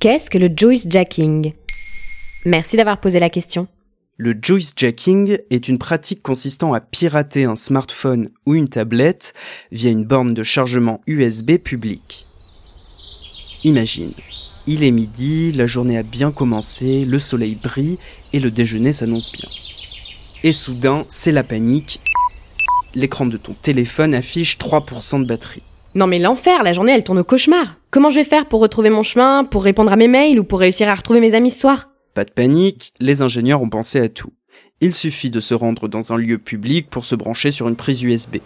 Qu'est-ce que le joyce-jacking? Merci d'avoir posé la question. Le joyce-jacking est une pratique consistant à pirater un smartphone ou une tablette via une borne de chargement USB publique. Imagine, il est midi, la journée a bien commencé, le soleil brille et le déjeuner s'annonce bien. Et soudain, c'est la panique. L'écran de ton téléphone affiche 3% de batterie. Non mais l'enfer, la journée elle tourne au cauchemar. Comment je vais faire pour retrouver mon chemin, pour répondre à mes mails ou pour réussir à retrouver mes amis ce soir? Pas de panique, les ingénieurs ont pensé à tout. Il suffit de se rendre dans un lieu public pour se brancher sur une prise USB.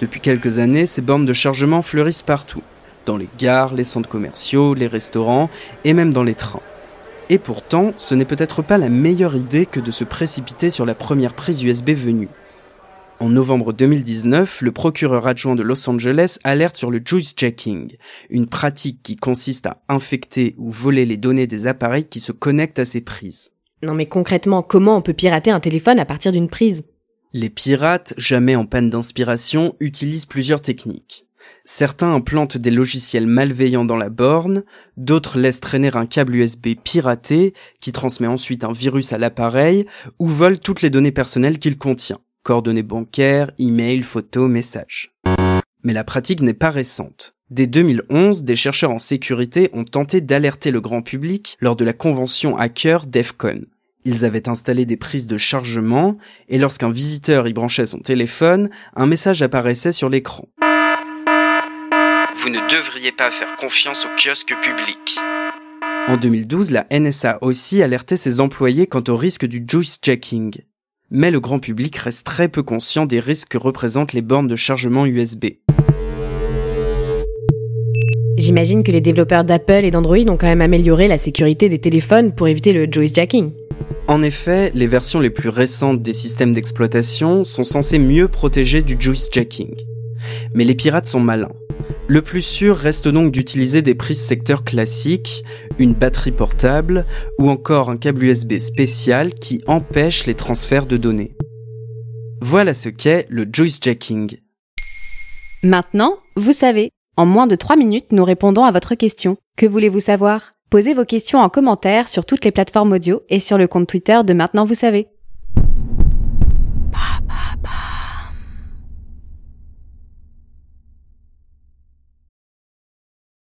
Depuis quelques années, ces bornes de chargement fleurissent partout. Dans les gares, les centres commerciaux, les restaurants et même dans les trains. Et pourtant, ce n'est peut-être pas la meilleure idée que de se précipiter sur la première prise USB venue. En novembre 2019, le procureur adjoint de Los Angeles alerte sur le juice jacking, une pratique qui consiste à infecter ou voler les données des appareils qui se connectent à ces prises. Non mais concrètement, comment on peut pirater un téléphone à partir d'une prise? Les pirates, jamais en panne d'inspiration, utilisent plusieurs techniques. Certains implantent des logiciels malveillants dans la borne, d'autres laissent traîner un câble USB piraté qui transmet ensuite un virus à l'appareil ou volent toutes les données personnelles qu'il contient coordonnées bancaires, emails, photos, messages. Mais la pratique n'est pas récente. Dès 2011, des chercheurs en sécurité ont tenté d'alerter le grand public lors de la convention hacker DEFCON. Ils avaient installé des prises de chargement et lorsqu'un visiteur y branchait son téléphone, un message apparaissait sur l'écran. Vous ne devriez pas faire confiance aux kiosques publics. En 2012, la NSA aussi alertait ses employés quant au risque du juice checking mais le grand public reste très peu conscient des risques que représentent les bornes de chargement USB. J'imagine que les développeurs d'Apple et d'Android ont quand même amélioré la sécurité des téléphones pour éviter le joyce jacking. En effet, les versions les plus récentes des systèmes d'exploitation sont censées mieux protéger du joyce jacking. Mais les pirates sont malins. Le plus sûr reste donc d'utiliser des prises secteurs classiques, une batterie portable ou encore un câble USB spécial qui empêche les transferts de données. Voilà ce qu'est le joyce-jacking. Maintenant, vous savez. En moins de 3 minutes, nous répondons à votre question. Que voulez-vous savoir? Posez vos questions en commentaire sur toutes les plateformes audio et sur le compte Twitter de Maintenant vous savez.